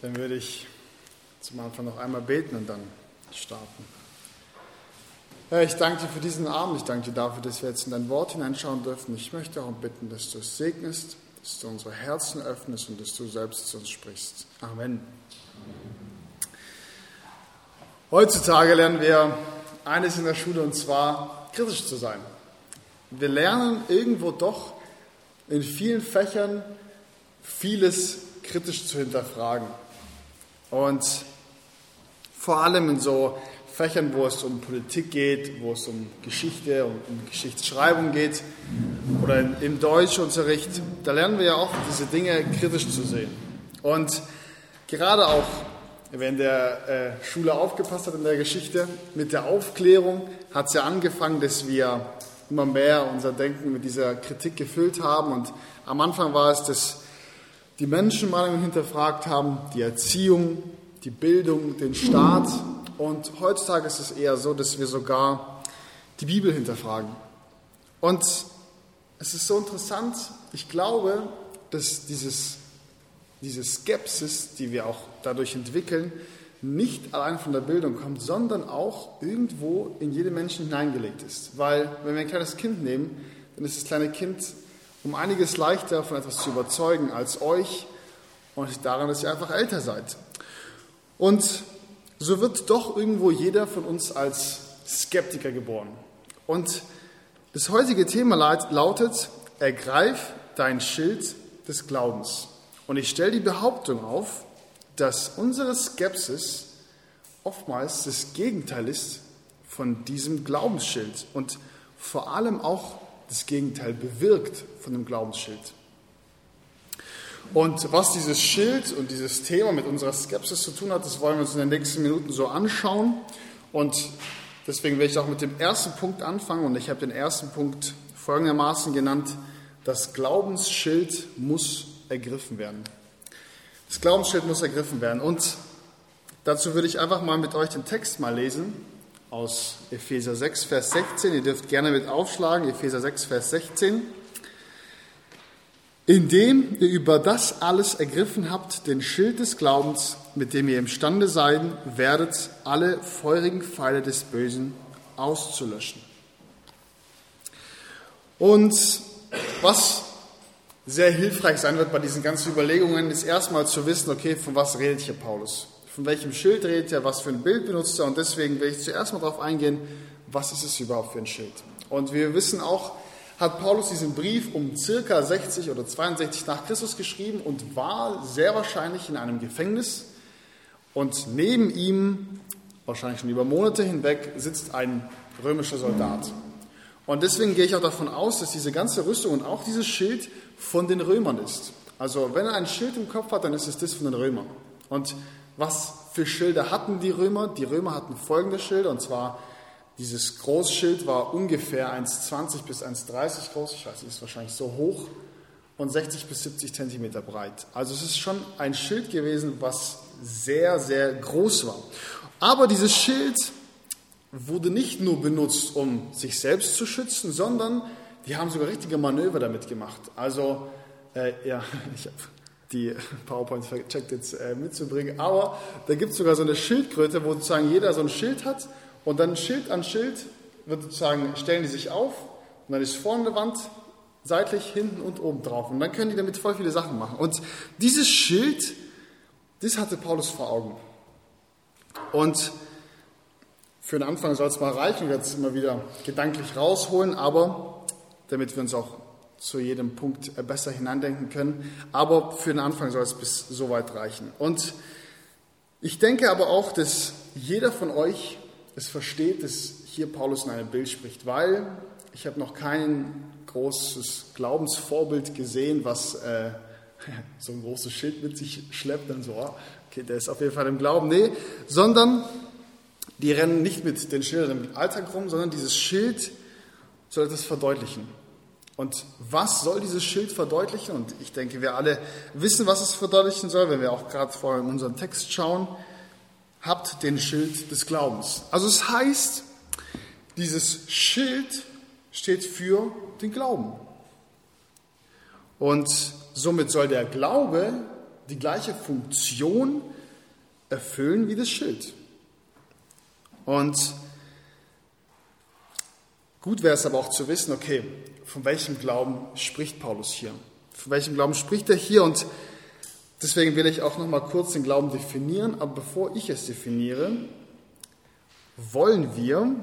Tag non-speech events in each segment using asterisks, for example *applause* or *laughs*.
Dann würde ich zum Anfang noch einmal beten und dann starten. Herr, ich danke dir für diesen Abend. Ich danke dir dafür, dass wir jetzt in dein Wort hineinschauen dürfen. Ich möchte auch bitten, dass du es segnest, dass du unsere Herzen öffnest und dass du selbst zu uns sprichst. Amen. Heutzutage lernen wir eines in der Schule und zwar kritisch zu sein. Wir lernen irgendwo doch in vielen Fächern vieles kritisch zu hinterfragen. Und vor allem in so Fächern, wo es um Politik geht, wo es um Geschichte, um, um Geschichtsschreibung geht oder im Deutschunterricht, da lernen wir ja auch diese Dinge kritisch zu sehen. Und gerade auch, wer in der äh, Schule aufgepasst hat in der Geschichte, mit der Aufklärung hat es ja angefangen, dass wir immer mehr unser Denken mit dieser Kritik gefüllt haben. Und am Anfang war es, dass die Menschen Meinungen hinterfragt haben, die Erziehung, die Bildung, den Staat. Und heutzutage ist es eher so, dass wir sogar die Bibel hinterfragen. Und es ist so interessant, ich glaube, dass dieses, diese Skepsis, die wir auch dadurch entwickeln, nicht allein von der Bildung kommt, sondern auch irgendwo in jedem Menschen hineingelegt ist. Weil, wenn wir ein kleines Kind nehmen, dann ist das kleine Kind um einiges leichter von etwas zu überzeugen als euch und daran, dass ihr einfach älter seid. Und so wird doch irgendwo jeder von uns als Skeptiker geboren. Und das heutige Thema lautet, ergreif dein Schild des Glaubens. Und ich stelle die Behauptung auf, dass unsere Skepsis oftmals das Gegenteil ist von diesem Glaubensschild und vor allem auch das Gegenteil bewirkt von dem Glaubensschild. Und was dieses Schild und dieses Thema mit unserer Skepsis zu tun hat, das wollen wir uns in den nächsten Minuten so anschauen. Und deswegen werde ich auch mit dem ersten Punkt anfangen. Und ich habe den ersten Punkt folgendermaßen genannt, das Glaubensschild muss ergriffen werden. Das Glaubensschild muss ergriffen werden. Und dazu würde ich einfach mal mit euch den Text mal lesen aus Epheser 6, Vers 16. Ihr dürft gerne mit aufschlagen, Epheser 6, Vers 16. Indem ihr über das alles ergriffen habt, den Schild des Glaubens, mit dem ihr imstande sein werdet, alle feurigen Pfeile des Bösen auszulöschen. Und was sehr hilfreich sein wird bei diesen ganzen Überlegungen, ist erstmal zu wissen, okay, von was redet hier Paulus? Von welchem Schild redet er? Was für ein Bild benutzt er? Und deswegen will ich zuerst mal darauf eingehen, was ist es überhaupt für ein Schild? Und wir wissen auch, hat Paulus diesen Brief um circa 60 oder 62 nach Christus geschrieben und war sehr wahrscheinlich in einem Gefängnis. Und neben ihm, wahrscheinlich schon über Monate hinweg, sitzt ein römischer Soldat. Und deswegen gehe ich auch davon aus, dass diese ganze Rüstung und auch dieses Schild von den Römern ist. Also wenn er ein Schild im Kopf hat, dann ist es das von den Römern. Und was für Schilder hatten die Römer? Die Römer hatten folgende Schilder, und zwar dieses Großschild war ungefähr 1,20 bis 1,30 groß, ich weiß nicht, ist wahrscheinlich so hoch, und 60 bis 70 Zentimeter breit. Also es ist schon ein Schild gewesen, was sehr, sehr groß war. Aber dieses Schild wurde nicht nur benutzt, um sich selbst zu schützen, sondern die haben sogar richtige Manöver damit gemacht. Also, äh, ja, *laughs* ich habe die *laughs* PowerPoint vercheckt jetzt äh, mitzubringen, aber da gibt es sogar so eine Schildkröte, wo sozusagen jeder so ein Schild hat und dann Schild an Schild wird sozusagen, stellen die sich auf und dann ist vorne eine Wand, seitlich, hinten und oben drauf. Und dann können die damit voll viele Sachen machen. Und dieses Schild, das hatte Paulus vor Augen. Und für den Anfang soll es mal reichen, ich werde es immer wieder gedanklich rausholen, aber damit wir uns auch zu jedem Punkt äh, besser hineindenken können. Aber für den Anfang soll es bis so weit reichen. Und ich denke aber auch, dass jeder von euch es versteht, dass hier Paulus in einem Bild spricht, weil ich habe noch kein großes Glaubensvorbild gesehen, was äh, *laughs* so ein großes Schild mit sich schleppt, dann so, ah, okay, der ist auf jeden Fall im Glauben. Nee, sondern die rennen nicht mit den Schildern im Alltag rum, sondern dieses Schild soll etwas verdeutlichen. Und was soll dieses Schild verdeutlichen? Und ich denke, wir alle wissen, was es verdeutlichen soll, wenn wir auch gerade vorher in unseren Text schauen. Habt den Schild des Glaubens. Also es heißt, dieses Schild steht für den Glauben. Und somit soll der Glaube die gleiche Funktion erfüllen wie das Schild. Und gut wäre es aber auch zu wissen, okay, von welchem Glauben spricht Paulus hier? Von welchem Glauben spricht er hier? Und deswegen will ich auch noch mal kurz den Glauben definieren. Aber bevor ich es definiere, wollen wir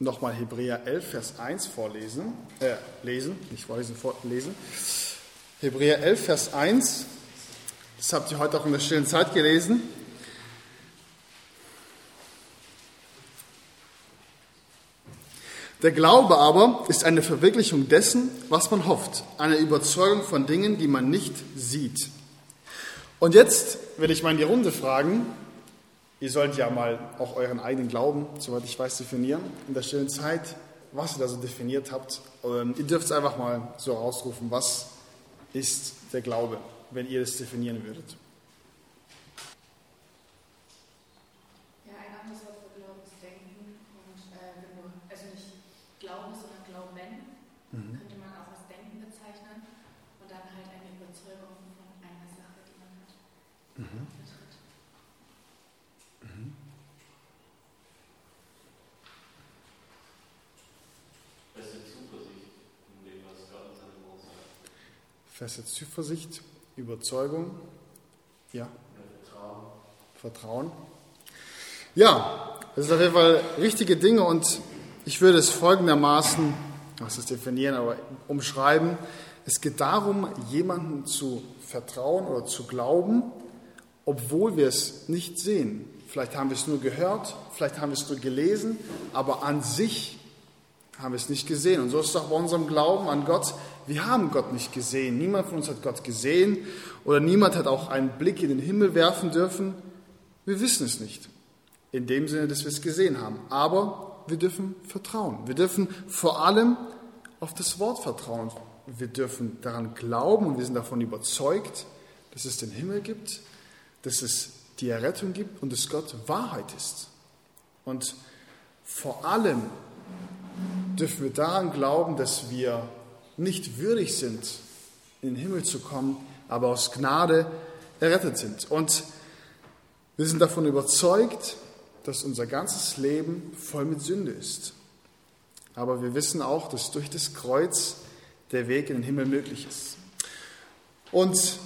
nochmal Hebräer 11, Vers 1 vorlesen, äh, lesen, nicht vorlesen, vorlesen. Hebräer 11, Vers 1, das habt ihr heute auch in der stillen Zeit gelesen. Der Glaube aber ist eine Verwirklichung dessen, was man hofft, eine Überzeugung von Dingen, die man nicht sieht. Und jetzt will ich mal in die Runde fragen, ihr sollt ja mal auch euren eigenen Glauben, soweit ich weiß, definieren in der stillen Zeit, was ihr da so definiert habt. Und ihr dürft es einfach mal so rausrufen, was ist der Glaube, wenn ihr das definieren würdet. Feste Zuversicht, Überzeugung, ja, Vertrauen. Vertrauen. Ja, das sind auf jeden Fall richtige Dinge und ich würde es folgendermaßen, was ist definieren, aber umschreiben. Es geht darum, jemandem zu vertrauen oder zu glauben, obwohl wir es nicht sehen. Vielleicht haben wir es nur gehört, vielleicht haben wir es nur gelesen, aber an sich haben wir es nicht gesehen. Und so ist es auch bei unserem Glauben an Gott. Wir haben Gott nicht gesehen. Niemand von uns hat Gott gesehen oder niemand hat auch einen Blick in den Himmel werfen dürfen. Wir wissen es nicht. In dem Sinne, dass wir es gesehen haben. Aber wir dürfen vertrauen. Wir dürfen vor allem auf das Wort vertrauen. Wir dürfen daran glauben und wir sind davon überzeugt, dass es den Himmel gibt, dass es die Errettung gibt und dass Gott Wahrheit ist. Und vor allem dürfen wir daran glauben, dass wir nicht würdig sind, in den Himmel zu kommen, aber aus Gnade errettet sind. Und wir sind davon überzeugt, dass unser ganzes Leben voll mit Sünde ist. Aber wir wissen auch, dass durch das Kreuz der Weg in den Himmel möglich ist. Und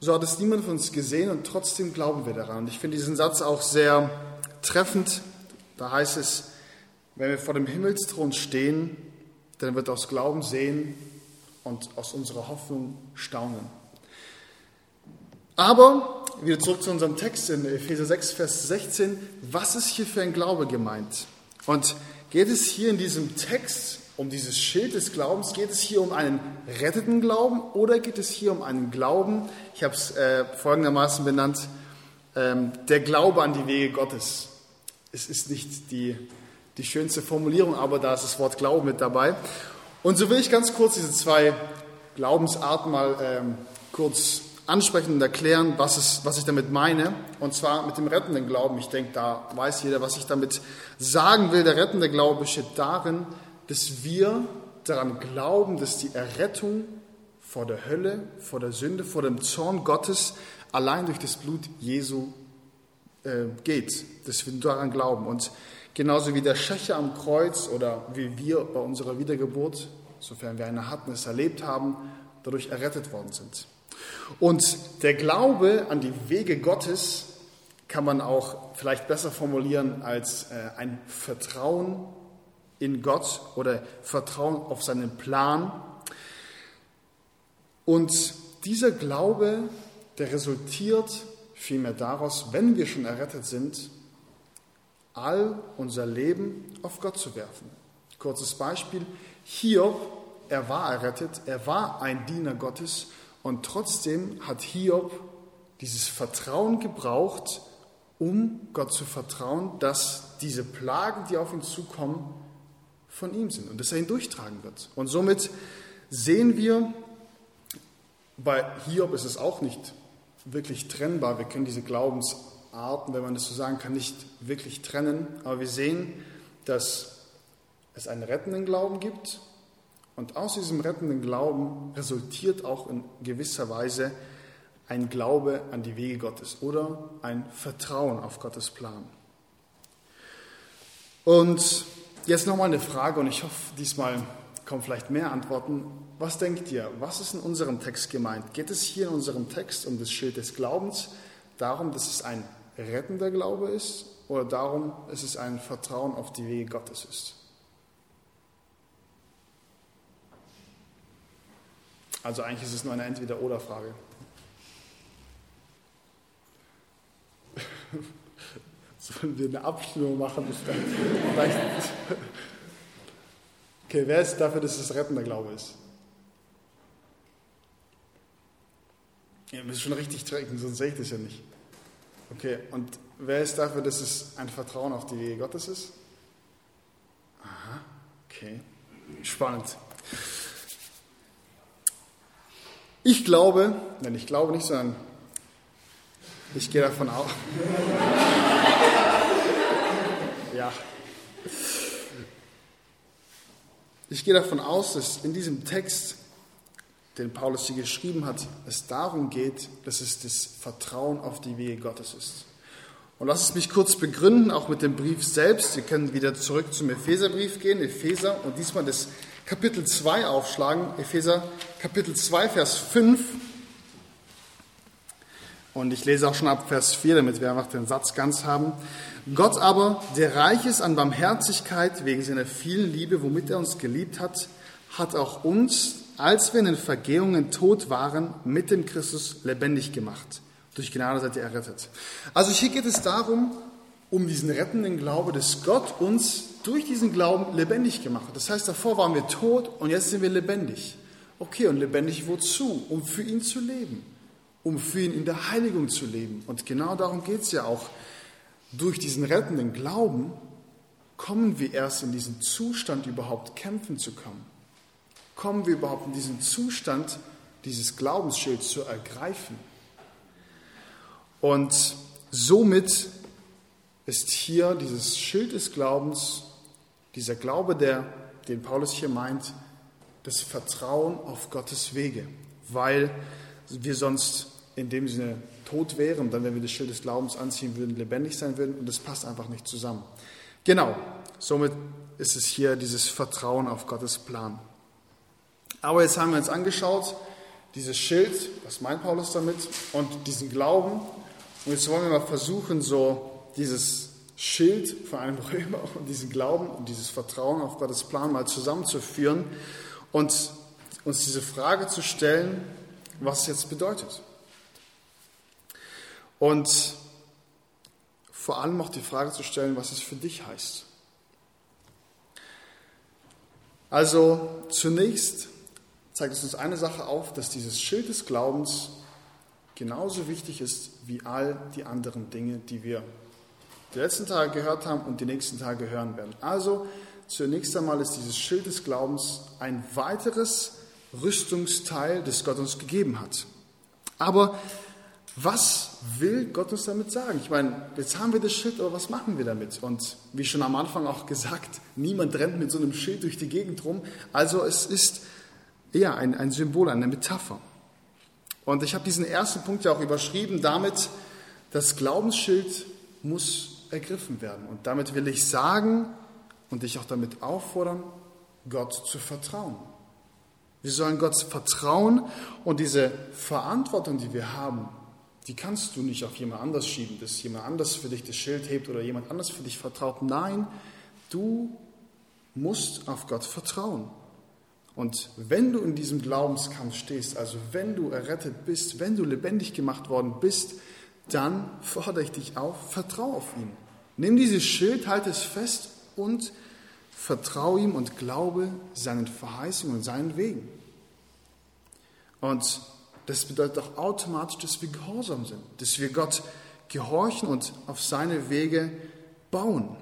so hat es niemand von uns gesehen und trotzdem glauben wir daran. Und ich finde diesen Satz auch sehr treffend. Da heißt es, wenn wir vor dem Himmelsthron stehen, dann wird aus Glauben sehen und aus unserer Hoffnung staunen. Aber wieder zurück zu unserem Text in Epheser 6, Vers 16. Was ist hier für ein Glaube gemeint? Und geht es hier in diesem Text um dieses Schild des Glaubens? Geht es hier um einen retteten Glauben oder geht es hier um einen Glauben, ich habe es äh, folgendermaßen benannt, ähm, der Glaube an die Wege Gottes? Es ist nicht die die schönste Formulierung, aber da ist das Wort Glauben mit dabei. Und so will ich ganz kurz diese zwei Glaubensarten mal ähm, kurz ansprechen und erklären, was, es, was ich damit meine. Und zwar mit dem rettenden Glauben. Ich denke, da weiß jeder, was ich damit sagen will. Der rettende Glaube besteht darin, dass wir daran glauben, dass die Errettung vor der Hölle, vor der Sünde, vor dem Zorn Gottes allein durch das Blut Jesu äh, geht. Dass wir daran glauben. Und Genauso wie der Schächer am Kreuz oder wie wir bei unserer Wiedergeburt, sofern wir eine hatten, es erlebt haben, dadurch errettet worden sind. Und der Glaube an die Wege Gottes kann man auch vielleicht besser formulieren als äh, ein Vertrauen in Gott oder Vertrauen auf seinen Plan. Und dieser Glaube, der resultiert vielmehr daraus, wenn wir schon errettet sind, all unser Leben auf Gott zu werfen. Kurzes Beispiel. Hiob, er war errettet, er war ein Diener Gottes und trotzdem hat Hiob dieses Vertrauen gebraucht, um Gott zu vertrauen, dass diese Plagen, die auf ihn zukommen, von ihm sind und dass er ihn durchtragen wird. Und somit sehen wir, bei Hiob ist es auch nicht wirklich trennbar. Wir können diese Glaubens Arten, wenn man das so sagen kann, nicht wirklich trennen. Aber wir sehen, dass es einen rettenden Glauben gibt und aus diesem rettenden Glauben resultiert auch in gewisser Weise ein Glaube an die Wege Gottes oder ein Vertrauen auf Gottes Plan. Und jetzt nochmal eine Frage und ich hoffe, diesmal kommen vielleicht mehr Antworten. Was denkt ihr? Was ist in unserem Text gemeint? Geht es hier in unserem Text um das Schild des Glaubens, darum, dass es ein rettender Glaube ist oder darum, dass es ein Vertrauen auf die Wege Gottes ist? Also eigentlich ist es nur eine Entweder-Oder-Frage. *laughs* Sollen wir eine Abstimmung machen? Okay, wer ist dafür, dass es rettender Glaube ist? Ihr müsst schon richtig trinken, sonst sehe ich das ja nicht. Okay, und wer ist dafür, dass es ein Vertrauen auf die Wege Gottes ist? Aha, okay. Spannend. Ich glaube, nein, ich glaube nicht, sondern ich gehe davon aus. *laughs* ja. Ich gehe davon aus, dass in diesem Text, den Paulus hier geschrieben hat, es darum geht, dass es das Vertrauen auf die Wege Gottes ist. Und lass es mich kurz begründen, auch mit dem Brief selbst. Wir können wieder zurück zum Epheserbrief gehen, Epheser, und diesmal das Kapitel 2 aufschlagen, Epheser Kapitel 2, Vers 5. Und ich lese auch schon ab Vers 4, damit wir einfach den Satz ganz haben. Gott aber, der reich ist an Barmherzigkeit wegen seiner vielen Liebe, womit er uns geliebt hat, hat auch uns, als wir in den Vergehungen tot waren, mit dem Christus lebendig gemacht. Durch Gnade seid ihr errettet. Also hier geht es darum, um diesen rettenden Glaube, dass Gott uns durch diesen Glauben lebendig gemacht hat. Das heißt, davor waren wir tot und jetzt sind wir lebendig. Okay, und lebendig wozu? Um für ihn zu leben um für ihn in der Heiligung zu leben. Und genau darum geht es ja auch. Durch diesen rettenden Glauben kommen wir erst in diesen Zustand, überhaupt kämpfen zu können. Kommen wir überhaupt in diesen Zustand, dieses Glaubensschild zu ergreifen. Und somit ist hier dieses Schild des Glaubens, dieser Glaube, der, den Paulus hier meint, das Vertrauen auf Gottes Wege, weil wir sonst in dem Sinne tot wären, dann, wenn wir das Schild des Glaubens anziehen würden, lebendig sein würden und das passt einfach nicht zusammen. Genau, somit ist es hier dieses Vertrauen auf Gottes Plan. Aber jetzt haben wir uns angeschaut, dieses Schild, was meint Paulus damit, und diesen Glauben. Und jetzt wollen wir mal versuchen, so dieses Schild von einem *laughs* Römer und diesen Glauben und dieses Vertrauen auf Gottes Plan mal zusammenzuführen und uns diese Frage zu stellen, was es jetzt bedeutet. Und vor allem auch die Frage zu stellen, was es für dich heißt. Also zunächst zeigt es uns eine Sache auf, dass dieses Schild des Glaubens genauso wichtig ist wie all die anderen Dinge, die wir die letzten Tage gehört haben und die nächsten Tage hören werden. Also zunächst einmal ist dieses Schild des Glaubens ein weiteres Rüstungsteil, das Gott uns gegeben hat. Aber was will Gott uns damit sagen? Ich meine, jetzt haben wir das Schild, aber was machen wir damit? Und wie schon am Anfang auch gesagt, niemand rennt mit so einem Schild durch die Gegend rum. Also es ist eher ein, ein Symbol, eine Metapher. Und ich habe diesen ersten Punkt ja auch überschrieben damit, das Glaubensschild muss ergriffen werden. Und damit will ich sagen und dich auch damit auffordern, Gott zu vertrauen. Wir sollen Gott vertrauen und diese Verantwortung, die wir haben, die kannst du nicht auf jemand anders schieben, dass jemand anders für dich das Schild hebt oder jemand anders für dich vertraut. Nein, du musst auf Gott vertrauen. Und wenn du in diesem Glaubenskampf stehst, also wenn du errettet bist, wenn du lebendig gemacht worden bist, dann fordere ich dich auf, vertraue auf ihn. Nimm dieses Schild, halte es fest und vertraue ihm und glaube seinen Verheißungen und seinen Wegen. Und das bedeutet auch automatisch, dass wir gehorsam sind, dass wir Gott gehorchen und auf seine Wege bauen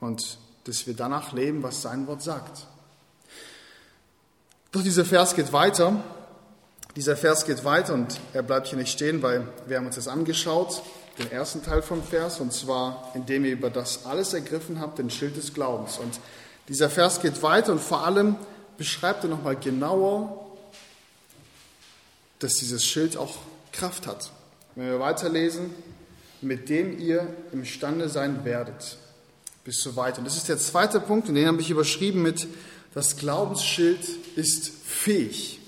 und dass wir danach leben, was sein Wort sagt. Doch dieser Vers geht weiter. Dieser Vers geht weiter und er bleibt hier nicht stehen, weil wir haben uns das angeschaut, den ersten Teil vom Vers, und zwar indem ihr über das alles ergriffen habt, den Schild des Glaubens. Und dieser Vers geht weiter und vor allem beschreibt er nochmal genauer, dass dieses Schild auch Kraft hat. Wenn wir weiterlesen, mit dem ihr imstande sein werdet. Bis so weit. Und das ist der zweite Punkt, und den habe ich überschrieben mit, das Glaubensschild ist fähig.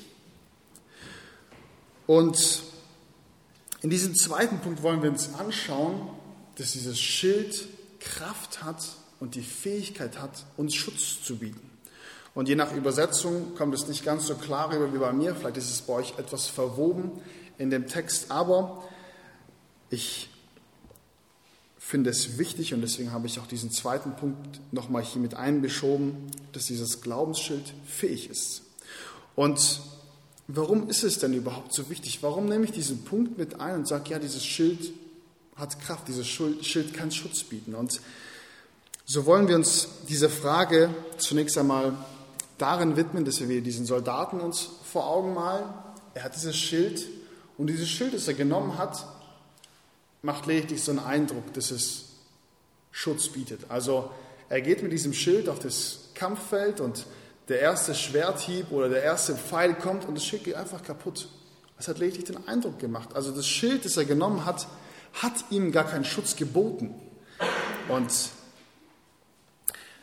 Und in diesem zweiten Punkt wollen wir uns anschauen, dass dieses Schild Kraft hat und die Fähigkeit hat, uns Schutz zu bieten. Und je nach Übersetzung kommt es nicht ganz so klar rüber wie bei mir, vielleicht ist es bei euch etwas verwoben in dem Text, aber ich finde es wichtig und deswegen habe ich auch diesen zweiten Punkt nochmal hier mit einbeschoben, dass dieses Glaubensschild fähig ist. Und warum ist es denn überhaupt so wichtig? Warum nehme ich diesen Punkt mit ein und sage, ja, dieses Schild hat Kraft, dieses Schild kann Schutz bieten? Und so wollen wir uns diese Frage zunächst einmal darin widmen, dass wir diesen Soldaten uns vor Augen malen. Er hat dieses Schild und dieses Schild, das er genommen hat, macht lediglich so einen Eindruck, dass es Schutz bietet. Also er geht mit diesem Schild auf das Kampffeld und der erste Schwerthieb oder der erste Pfeil kommt und das Schild geht einfach kaputt. Es hat lediglich den Eindruck gemacht. Also das Schild, das er genommen hat, hat ihm gar keinen Schutz geboten. Und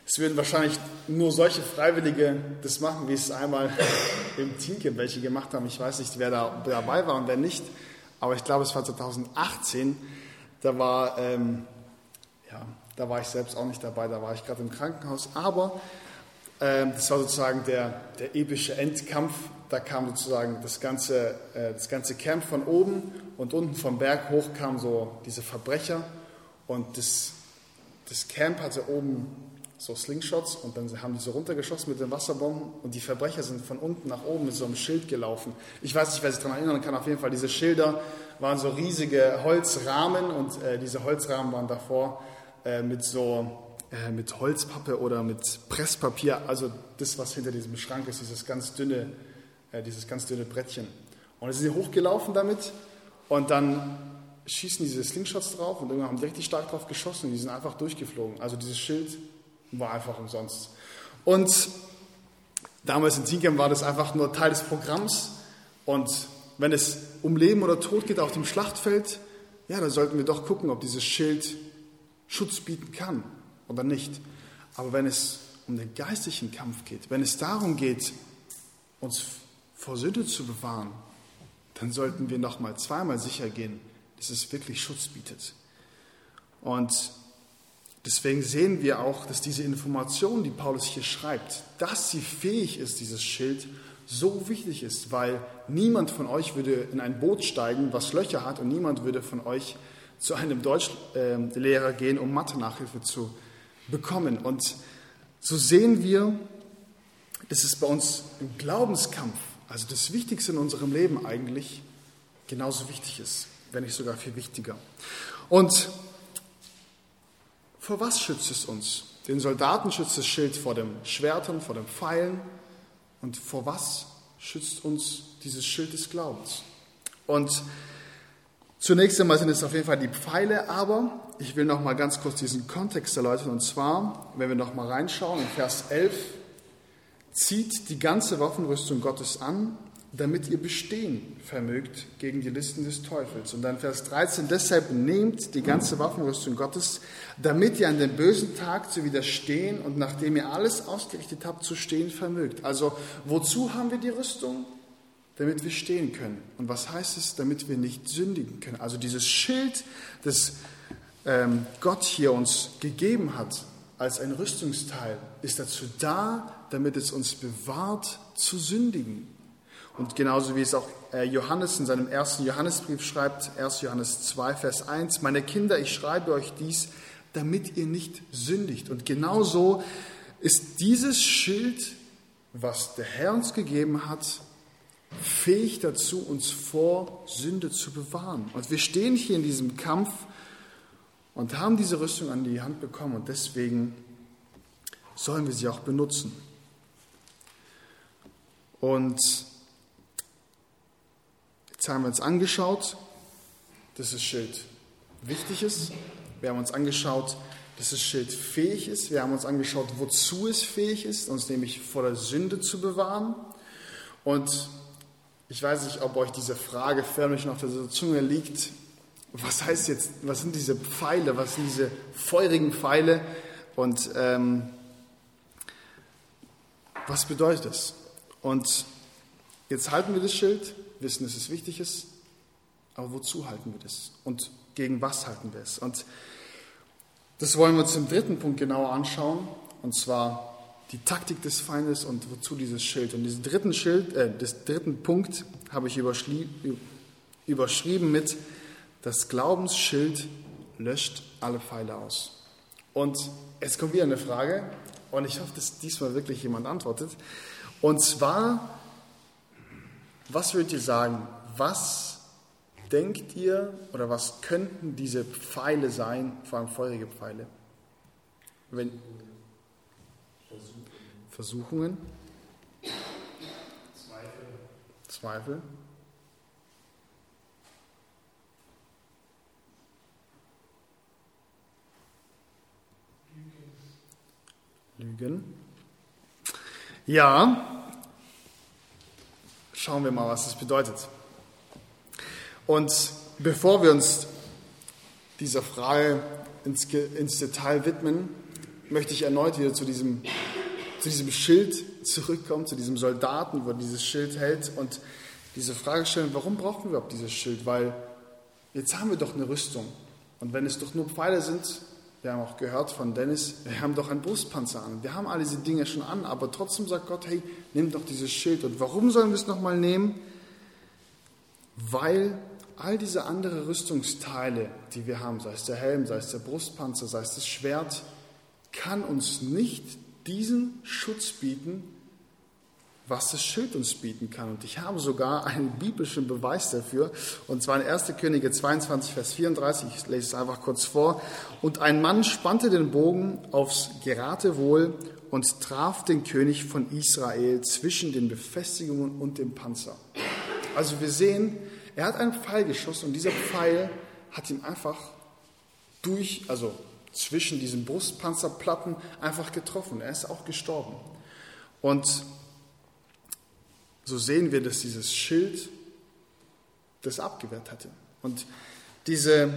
es würden wahrscheinlich nur solche Freiwillige das machen, wie es einmal *laughs* im Teamcamp welche gemacht haben. Ich weiß nicht, wer da dabei war und wer nicht. Aber ich glaube, es war 2018. Da war, ähm, ja, da war ich selbst auch nicht dabei. Da war ich gerade im Krankenhaus. Aber ähm, das war sozusagen der, der epische Endkampf. Da kam sozusagen das ganze, äh, das ganze Camp von oben und unten vom Berg hoch kamen so diese Verbrecher. Und das, das Camp hatte oben so Slingshots und dann haben die so runtergeschossen mit den Wasserbomben und die Verbrecher sind von unten nach oben mit so einem Schild gelaufen. Ich weiß nicht, wer sich daran erinnern kann, auf jeden Fall, diese Schilder waren so riesige Holzrahmen und äh, diese Holzrahmen waren davor äh, mit so äh, mit Holzpappe oder mit Presspapier, also das, was hinter diesem Schrank ist, dieses ganz dünne, äh, dieses ganz dünne Brettchen. Und dann sind sie hochgelaufen damit und dann schießen diese Slingshots drauf und irgendwann haben die richtig stark drauf geschossen und die sind einfach durchgeflogen. Also dieses Schild war einfach umsonst. Und damals in Zinkem war das einfach nur Teil des Programms. Und wenn es um Leben oder Tod geht auf dem Schlachtfeld, ja, dann sollten wir doch gucken, ob dieses Schild Schutz bieten kann oder nicht. Aber wenn es um den geistlichen Kampf geht, wenn es darum geht, uns vor Sünde zu bewahren, dann sollten wir noch mal zweimal sicher gehen, dass es wirklich Schutz bietet. Und Deswegen sehen wir auch, dass diese Information, die Paulus hier schreibt, dass sie fähig ist, dieses Schild, so wichtig ist, weil niemand von euch würde in ein Boot steigen, was Löcher hat, und niemand würde von euch zu einem Deutschlehrer gehen, um Mathe-Nachhilfe zu bekommen. Und so sehen wir, dass es bei uns im Glaubenskampf, also das Wichtigste in unserem Leben eigentlich, genauso wichtig ist, wenn nicht sogar viel wichtiger. Und vor was schützt es uns? Den Soldaten schützt das Schild vor den Schwertern, vor den Pfeilen. Und vor was schützt uns dieses Schild des Glaubens? Und zunächst einmal sind es auf jeden Fall die Pfeile, aber ich will noch mal ganz kurz diesen Kontext erläutern. Und zwar, wenn wir noch mal reinschauen, in Vers 11, zieht die ganze Waffenrüstung Gottes an, damit ihr bestehen vermögt gegen die Listen des Teufels. Und dann Vers 13, deshalb nehmt die ganze Waffenrüstung Gottes, damit ihr an dem bösen Tag zu widerstehen und nachdem ihr alles ausgerichtet habt, zu stehen vermögt. Also wozu haben wir die Rüstung? Damit wir stehen können. Und was heißt es? Damit wir nicht sündigen können. Also dieses Schild, das ähm, Gott hier uns gegeben hat als ein Rüstungsteil, ist dazu da, damit es uns bewahrt zu sündigen. Und genauso wie es auch äh, Johannes in seinem ersten Johannesbrief schreibt, 1. Johannes 2, Vers 1, meine Kinder, ich schreibe euch dies, damit ihr nicht sündigt. Und genauso ist dieses Schild, was der Herr uns gegeben hat, fähig dazu, uns vor Sünde zu bewahren. Und wir stehen hier in diesem Kampf und haben diese Rüstung an die Hand bekommen und deswegen sollen wir sie auch benutzen. Und Jetzt haben wir uns angeschaut, dass das Schild wichtig ist. Wir haben uns angeschaut, dass das Schild fähig ist. Wir haben uns angeschaut, wozu es fähig ist, uns nämlich vor der Sünde zu bewahren. Und Ich weiß nicht, ob euch diese Frage förmlich noch auf der Zunge liegt. Was heißt jetzt, was sind diese Pfeile, was sind diese feurigen Pfeile und ähm, was bedeutet das? Und jetzt halten wir das Schild, wissen, dass es wichtig ist, aber wozu halten wir das? Und gegen was halten wir es? Und das wollen wir uns im dritten Punkt genauer anschauen, und zwar die Taktik des Feindes und wozu dieses Schild. Und diesen dritten Schild, äh, das dritten Punkt habe ich überschrieben mit das Glaubensschild löscht alle Pfeile aus. Und es kommt wieder eine Frage, und ich hoffe, dass diesmal wirklich jemand antwortet. Und zwar, was würdet ihr sagen? Was denkt ihr oder was könnten diese Pfeile sein, vor allem feurige Pfeile? Wenn, Versuchungen. Zweifel. Zweifel. Lügen. Ja, schauen wir mal, was das bedeutet. Und bevor wir uns dieser Frage ins, ins Detail widmen, möchte ich erneut wieder zu diesem zu diesem Schild zurückkommen, zu diesem Soldaten, wo dieses Schild hält und diese Frage stellen, warum brauchen wir überhaupt dieses Schild? Weil jetzt haben wir doch eine Rüstung. Und wenn es doch nur Pfeile sind, wir haben auch gehört von Dennis, wir haben doch einen Brustpanzer an. Wir haben all diese Dinge schon an, aber trotzdem sagt Gott, hey, nimm doch dieses Schild. Und warum sollen wir es nochmal nehmen? Weil all diese anderen Rüstungsteile, die wir haben, sei es der Helm, sei es der Brustpanzer, sei es das Schwert, kann uns nicht diesen Schutz bieten, was das Schild uns bieten kann. Und ich habe sogar einen biblischen Beweis dafür, und zwar in 1. Könige 22, Vers 34, ich lese es einfach kurz vor. Und ein Mann spannte den Bogen aufs Geratewohl und traf den König von Israel zwischen den Befestigungen und dem Panzer. Also wir sehen, er hat einen Pfeil geschossen und dieser Pfeil hat ihm einfach durch, also zwischen diesen Brustpanzerplatten einfach getroffen. Er ist auch gestorben. Und so sehen wir, dass dieses Schild das abgewehrt hatte. Und diese,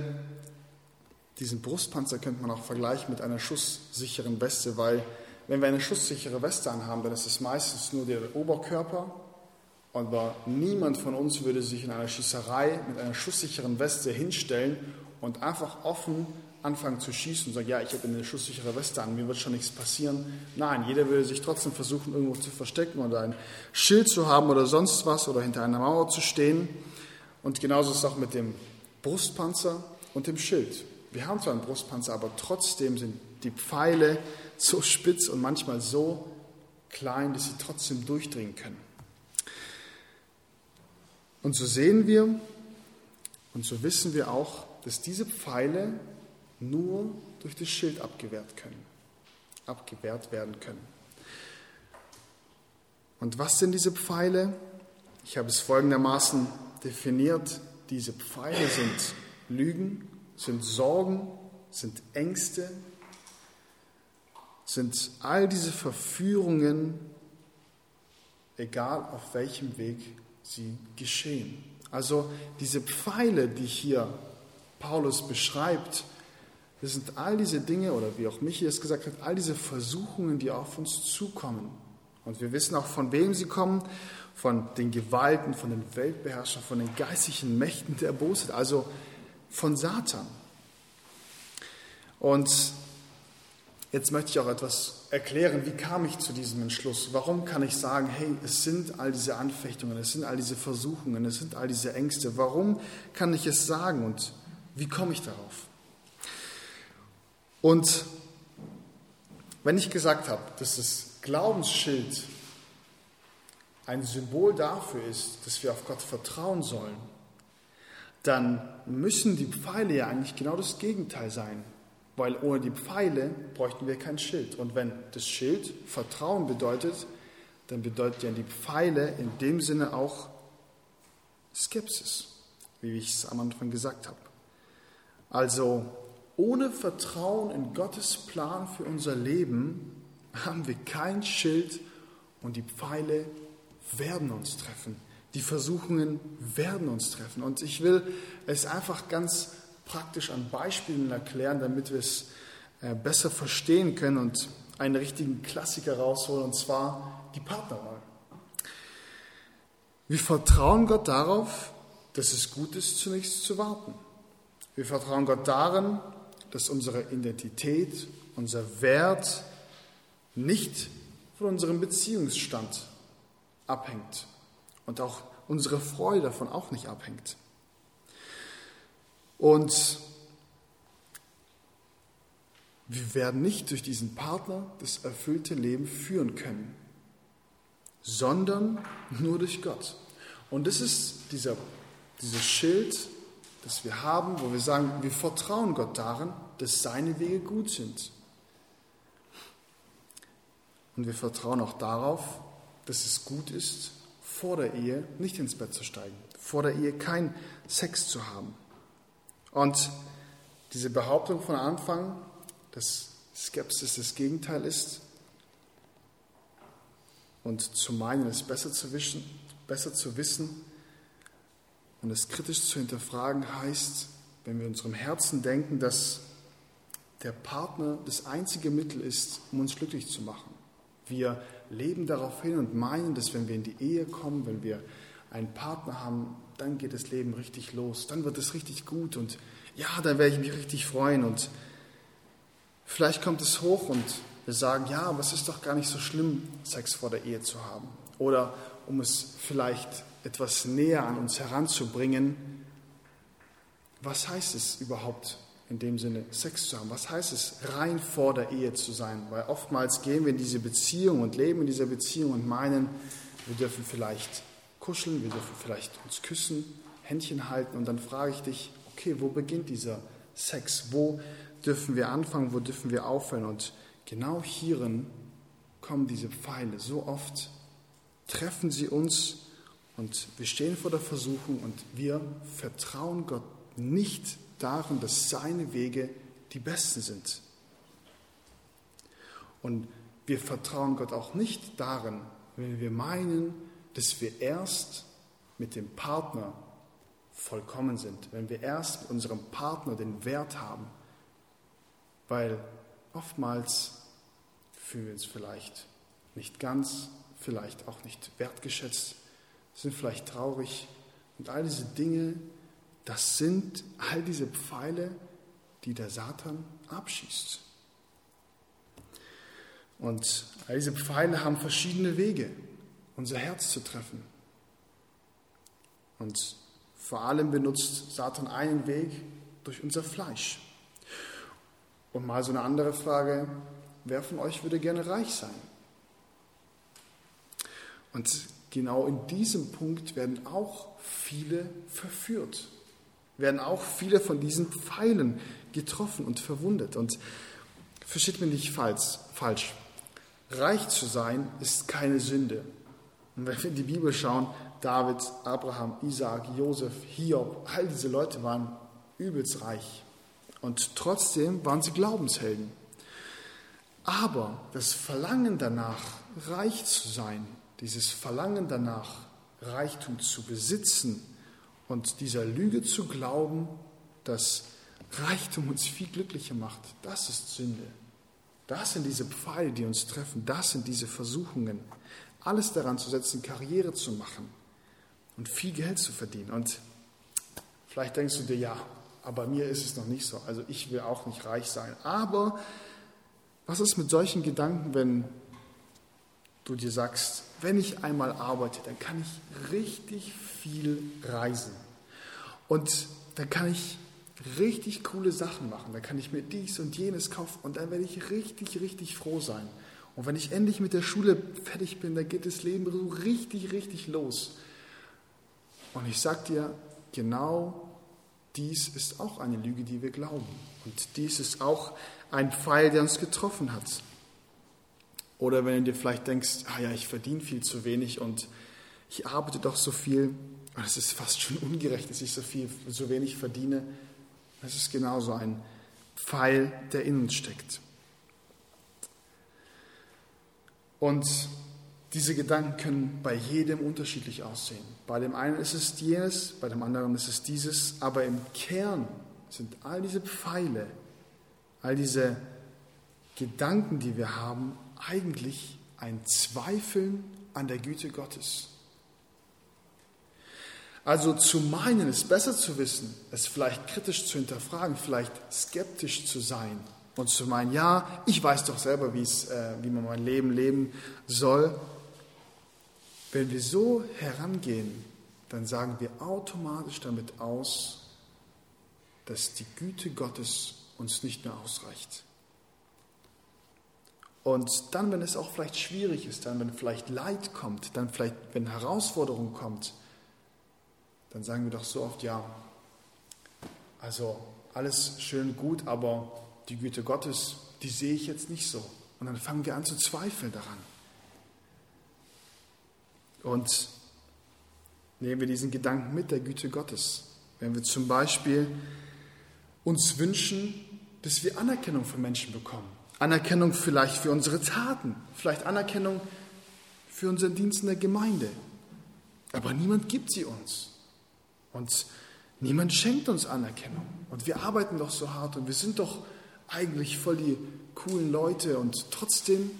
diesen Brustpanzer könnte man auch vergleichen mit einer schusssicheren Weste, weil wenn wir eine schusssichere Weste anhaben, dann ist es meistens nur der Oberkörper. Aber niemand von uns würde sich in einer Schießerei mit einer schusssicheren Weste hinstellen und einfach offen anfangen zu schießen und sagen, ja, ich habe eine schusssichere Weste an, mir wird schon nichts passieren. Nein, jeder würde sich trotzdem versuchen, irgendwo zu verstecken oder ein Schild zu haben oder sonst was oder hinter einer Mauer zu stehen. Und genauso ist es auch mit dem Brustpanzer und dem Schild. Wir haben zwar einen Brustpanzer, aber trotzdem sind die Pfeile so spitz und manchmal so klein, dass sie trotzdem durchdringen können. Und so sehen wir und so wissen wir auch, dass diese Pfeile nur durch das Schild abgewehrt können, abgewehrt werden können. Und was sind diese Pfeile? Ich habe es folgendermaßen definiert. Diese Pfeile sind Lügen, sind Sorgen, sind Ängste, sind all diese Verführungen, egal auf welchem Weg sie geschehen. Also diese Pfeile, die hier Paulus beschreibt, das sind all diese Dinge, oder wie auch Michi es gesagt hat, all diese Versuchungen, die auf uns zukommen. Und wir wissen auch, von wem sie kommen, von den Gewalten, von den Weltbeherrschern, von den geistlichen Mächten der Bosheit, also von Satan. Und jetzt möchte ich auch etwas erklären, wie kam ich zu diesem Entschluss? Warum kann ich sagen, hey, es sind all diese Anfechtungen, es sind all diese Versuchungen, es sind all diese Ängste. Warum kann ich es sagen und wie komme ich darauf? Und wenn ich gesagt habe, dass das Glaubensschild ein Symbol dafür ist, dass wir auf Gott vertrauen sollen, dann müssen die Pfeile ja eigentlich genau das Gegenteil sein. Weil ohne die Pfeile bräuchten wir kein Schild. Und wenn das Schild Vertrauen bedeutet, dann bedeutet ja die Pfeile in dem Sinne auch Skepsis, wie ich es am Anfang gesagt habe. Also ohne Vertrauen in Gottes Plan für unser Leben haben wir kein Schild und die Pfeile werden uns treffen. Die Versuchungen werden uns treffen. Und ich will es einfach ganz praktisch an Beispielen erklären, damit wir es äh, besser verstehen können und einen richtigen Klassiker rausholen, und zwar die Partnerwahl. Wir vertrauen Gott darauf, dass es gut ist, zunächst zu warten. Wir vertrauen Gott darin, dass unsere Identität, unser Wert nicht von unserem Beziehungsstand abhängt und auch unsere Freude davon auch nicht abhängt. Und wir werden nicht durch diesen Partner das erfüllte Leben führen können, sondern nur durch Gott. Und das ist dieser, dieses Schild, das wir haben, wo wir sagen, wir vertrauen Gott darin, dass seine Wege gut sind. Und wir vertrauen auch darauf, dass es gut ist, vor der Ehe nicht ins Bett zu steigen, vor der Ehe keinen Sex zu haben. Und diese Behauptung von Anfang, dass Skepsis das Gegenteil ist und zu meinen, es besser zu, wischen, besser zu wissen und es kritisch zu hinterfragen, heißt, wenn wir in unserem Herzen denken, dass der Partner das einzige Mittel ist, um uns glücklich zu machen. Wir leben darauf hin und meinen, dass wenn wir in die Ehe kommen, wenn wir einen Partner haben, dann geht das Leben richtig los, dann wird es richtig gut und ja, dann werde ich mich richtig freuen und vielleicht kommt es hoch und wir sagen, ja, aber es ist doch gar nicht so schlimm, Sex vor der Ehe zu haben. Oder um es vielleicht etwas näher an uns heranzubringen, was heißt es überhaupt in dem Sinne, Sex zu haben? Was heißt es, rein vor der Ehe zu sein? Weil oftmals gehen wir in diese Beziehung und leben in dieser Beziehung und meinen, wir dürfen vielleicht kuscheln, wir dürfen vielleicht uns küssen, Händchen halten und dann frage ich dich, okay, wo beginnt dieser Sex? Wo dürfen wir anfangen? Wo dürfen wir aufhören? Und genau hierin kommen diese Pfeile. So oft treffen sie uns und wir stehen vor der Versuchung und wir vertrauen Gott nicht darin, dass seine Wege die besten sind. Und wir vertrauen Gott auch nicht darin, wenn wir meinen, dass wir erst mit dem Partner vollkommen sind, wenn wir erst mit unserem Partner den Wert haben, weil oftmals fühlen wir uns vielleicht nicht ganz, vielleicht auch nicht wertgeschätzt, sind vielleicht traurig und all diese Dinge das sind all diese Pfeile, die der Satan abschießt. Und all diese Pfeile haben verschiedene Wege, unser Herz zu treffen. Und vor allem benutzt Satan einen Weg durch unser Fleisch. Und mal so eine andere Frage, wer von euch würde gerne reich sein? Und genau in diesem Punkt werden auch viele verführt werden auch viele von diesen Pfeilen getroffen und verwundet. Und versteht mir nicht falsch, falsch. Reich zu sein ist keine Sünde. Und wenn wir in die Bibel schauen, David, Abraham, Isaac, Josef, Hiob, all diese Leute waren übelst reich. Und trotzdem waren sie Glaubenshelden. Aber das Verlangen danach, reich zu sein, dieses Verlangen danach, Reichtum zu besitzen, und dieser Lüge zu glauben, dass Reichtum uns viel glücklicher macht, das ist Sünde. Das sind diese Pfeile, die uns treffen. Das sind diese Versuchungen. Alles daran zu setzen, Karriere zu machen und viel Geld zu verdienen. Und vielleicht denkst du dir, ja, aber mir ist es noch nicht so. Also ich will auch nicht reich sein. Aber was ist mit solchen Gedanken, wenn du dir sagst, wenn ich einmal arbeite, dann kann ich richtig viel reisen. Und dann kann ich richtig coole Sachen machen. Dann kann ich mir dies und jenes kaufen und dann werde ich richtig, richtig froh sein. Und wenn ich endlich mit der Schule fertig bin, dann geht das Leben so richtig, richtig los. Und ich sage dir, genau dies ist auch eine Lüge, die wir glauben. Und dies ist auch ein Pfeil, der uns getroffen hat. Oder wenn du dir vielleicht denkst, ah ja, ich verdiene viel zu wenig und ich arbeite doch so viel, es ist fast schon *laughs* ungerecht, dass ich so viel, so wenig verdiene. Das ist genauso ein Pfeil, der in uns steckt. Und diese Gedanken können bei jedem unterschiedlich aussehen. Bei dem einen ist es jenes, bei dem anderen ist es dieses, aber im Kern sind all diese Pfeile, all diese Gedanken, die wir haben, eigentlich ein Zweifeln an der Güte Gottes. Also zu meinen, es besser zu wissen, es vielleicht kritisch zu hinterfragen, vielleicht skeptisch zu sein und zu meinen, ja, ich weiß doch selber, äh, wie man mein Leben leben soll. Wenn wir so herangehen, dann sagen wir automatisch damit aus, dass die Güte Gottes uns nicht mehr ausreicht. Und dann, wenn es auch vielleicht schwierig ist, dann, wenn vielleicht Leid kommt, dann vielleicht, wenn Herausforderung kommt, dann sagen wir doch so oft, ja, also alles schön gut, aber die Güte Gottes, die sehe ich jetzt nicht so. Und dann fangen wir an zu zweifeln daran. Und nehmen wir diesen Gedanken mit der Güte Gottes. Wenn wir zum Beispiel uns wünschen, dass wir Anerkennung von Menschen bekommen. Anerkennung vielleicht für unsere Taten, vielleicht Anerkennung für unseren Dienst in der Gemeinde. Aber niemand gibt sie uns. Und niemand schenkt uns Anerkennung. Und wir arbeiten doch so hart und wir sind doch eigentlich voll die coolen Leute und trotzdem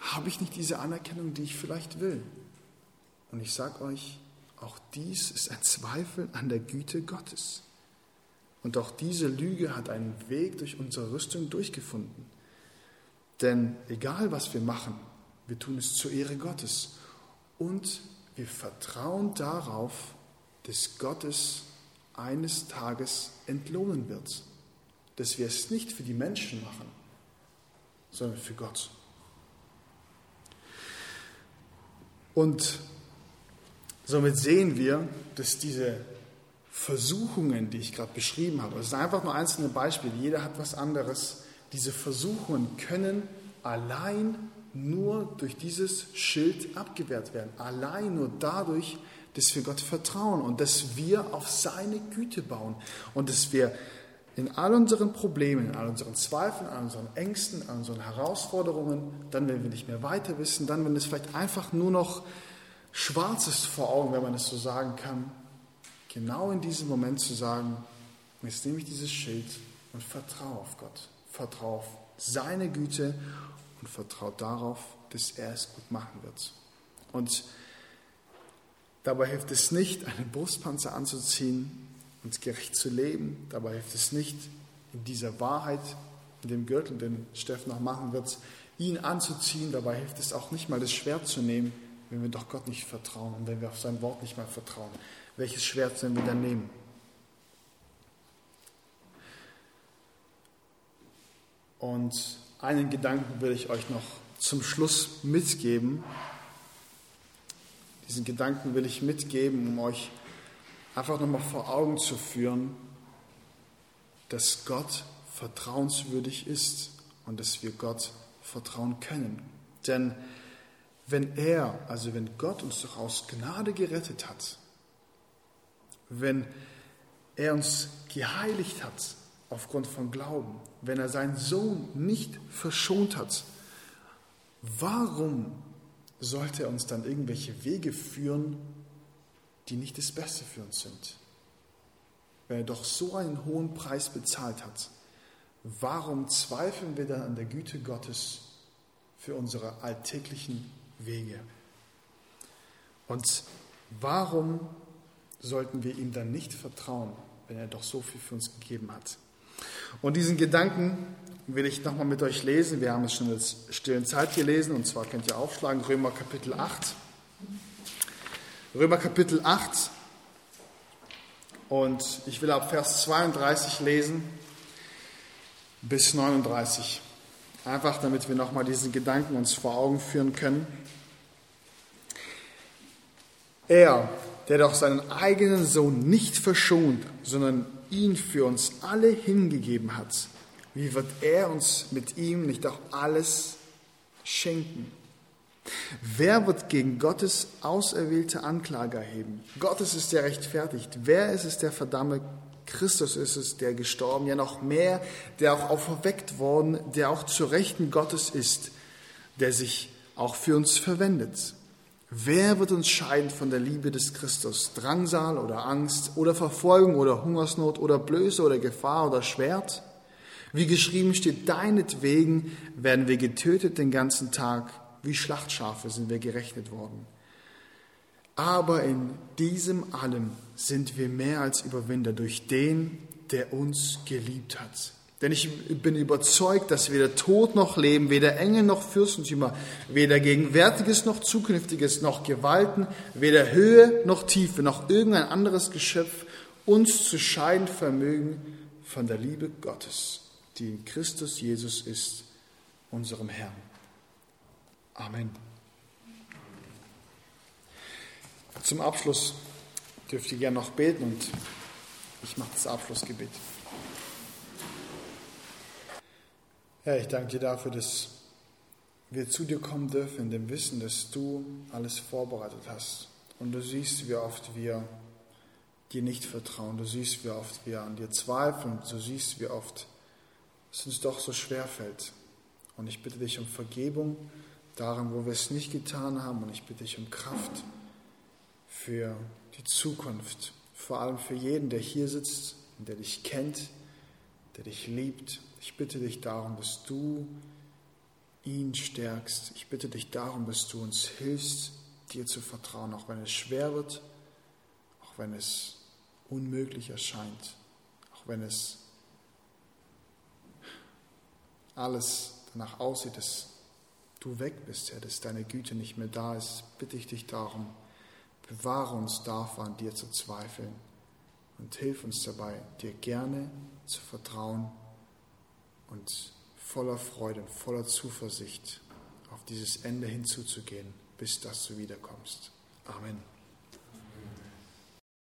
habe ich nicht diese Anerkennung, die ich vielleicht will. Und ich sage euch, auch dies ist ein Zweifel an der Güte Gottes. Und auch diese Lüge hat einen Weg durch unsere Rüstung durchgefunden. Denn egal was wir machen, wir tun es zur Ehre Gottes. Und wir vertrauen darauf, dass Gottes eines Tages entlohnen wird. Dass wir es nicht für die Menschen machen, sondern für Gott. Und somit sehen wir, dass diese Versuchungen, die ich gerade beschrieben habe, das sind einfach nur einzelne Beispiele, jeder hat was anderes, diese Versuchungen können allein nur durch dieses Schild abgewehrt werden. Allein nur dadurch, dass wir Gott vertrauen und dass wir auf seine Güte bauen und dass wir in all unseren Problemen, in all unseren Zweifeln, in all unseren Ängsten, in all unseren Herausforderungen, dann, wenn wir nicht mehr weiter wissen, dann, wenn es vielleicht einfach nur noch schwarz ist vor Augen, wenn man es so sagen kann, genau in diesem Moment zu sagen, jetzt nehme ich dieses Schild und vertraue auf Gott vertraue auf seine Güte und vertraue darauf, dass er es gut machen wird. Und dabei hilft es nicht, einen Brustpanzer anzuziehen und gerecht zu leben. Dabei hilft es nicht, in dieser Wahrheit, in dem Gürtel, den Steffen noch machen wird, ihn anzuziehen. Dabei hilft es auch nicht mal, das Schwert zu nehmen, wenn wir doch Gott nicht vertrauen und wenn wir auf sein Wort nicht mal vertrauen. Welches Schwert sollen wir dann nehmen? Und einen Gedanken will ich euch noch zum Schluss mitgeben. Diesen Gedanken will ich mitgeben, um euch einfach nochmal vor Augen zu führen, dass Gott vertrauenswürdig ist und dass wir Gott vertrauen können. Denn wenn er, also wenn Gott uns doch aus Gnade gerettet hat, wenn er uns geheiligt hat, aufgrund von Glauben, wenn er seinen Sohn nicht verschont hat, warum sollte er uns dann irgendwelche Wege führen, die nicht das Beste für uns sind? Wenn er doch so einen hohen Preis bezahlt hat, warum zweifeln wir dann an der Güte Gottes für unsere alltäglichen Wege? Und warum sollten wir ihm dann nicht vertrauen, wenn er doch so viel für uns gegeben hat? Und diesen Gedanken will ich nochmal mit euch lesen. Wir haben es schon in der stillen Zeit gelesen, und zwar könnt ihr aufschlagen, Römer Kapitel 8. Römer Kapitel 8. Und ich will ab Vers 32 lesen bis 39. Einfach damit wir nochmal diesen Gedanken uns vor Augen führen können. Er, der doch seinen eigenen Sohn nicht verschont, sondern ihn für uns alle hingegeben hat, wie wird er uns mit ihm nicht auch alles schenken? Wer wird gegen Gottes auserwählte Anklage erheben? Gottes ist der rechtfertigt. Wer ist es, der verdamme? Christus ist es, der gestorben, ja noch mehr, der auch auferweckt worden, der auch zur Rechten Gottes ist, der sich auch für uns verwendet. Wer wird uns scheiden von der Liebe des Christus? Drangsal oder Angst oder Verfolgung oder Hungersnot oder Blöße oder Gefahr oder Schwert? Wie geschrieben steht, deinetwegen werden wir getötet den ganzen Tag, wie Schlachtschafe sind wir gerechnet worden. Aber in diesem allem sind wir mehr als Überwinder durch den, der uns geliebt hat. Denn ich bin überzeugt, dass weder Tod noch Leben, weder Engel noch Fürstentümer, weder Gegenwärtiges noch Zukünftiges, noch Gewalten, weder Höhe noch Tiefe, noch irgendein anderes Geschöpf uns zu scheiden vermögen von der Liebe Gottes, die in Christus Jesus ist, unserem Herrn. Amen. Zum Abschluss dürft ihr gerne noch beten und ich mache das Abschlussgebet. Herr, ich danke dir dafür, dass wir zu dir kommen dürfen in dem Wissen, dass du alles vorbereitet hast. Und du siehst, wie oft wir dir nicht vertrauen. Du siehst, wie oft wir an dir zweifeln. Du siehst, wie oft es uns doch so schwer fällt. Und ich bitte dich um Vergebung daran, wo wir es nicht getan haben. Und ich bitte dich um Kraft für die Zukunft. Vor allem für jeden, der hier sitzt und der dich kennt, der dich liebt ich bitte dich darum, dass du ihn stärkst. Ich bitte dich darum, dass du uns hilfst, dir zu vertrauen, auch wenn es schwer wird, auch wenn es unmöglich erscheint, auch wenn es alles danach aussieht, dass du weg bist, Herr, dass deine Güte nicht mehr da ist, bitte ich dich darum, bewahre uns davor, an dir zu zweifeln und hilf uns dabei, dir gerne zu vertrauen und voller Freude und voller Zuversicht auf dieses Ende hinzuzugehen, bis dass du wiederkommst. Amen.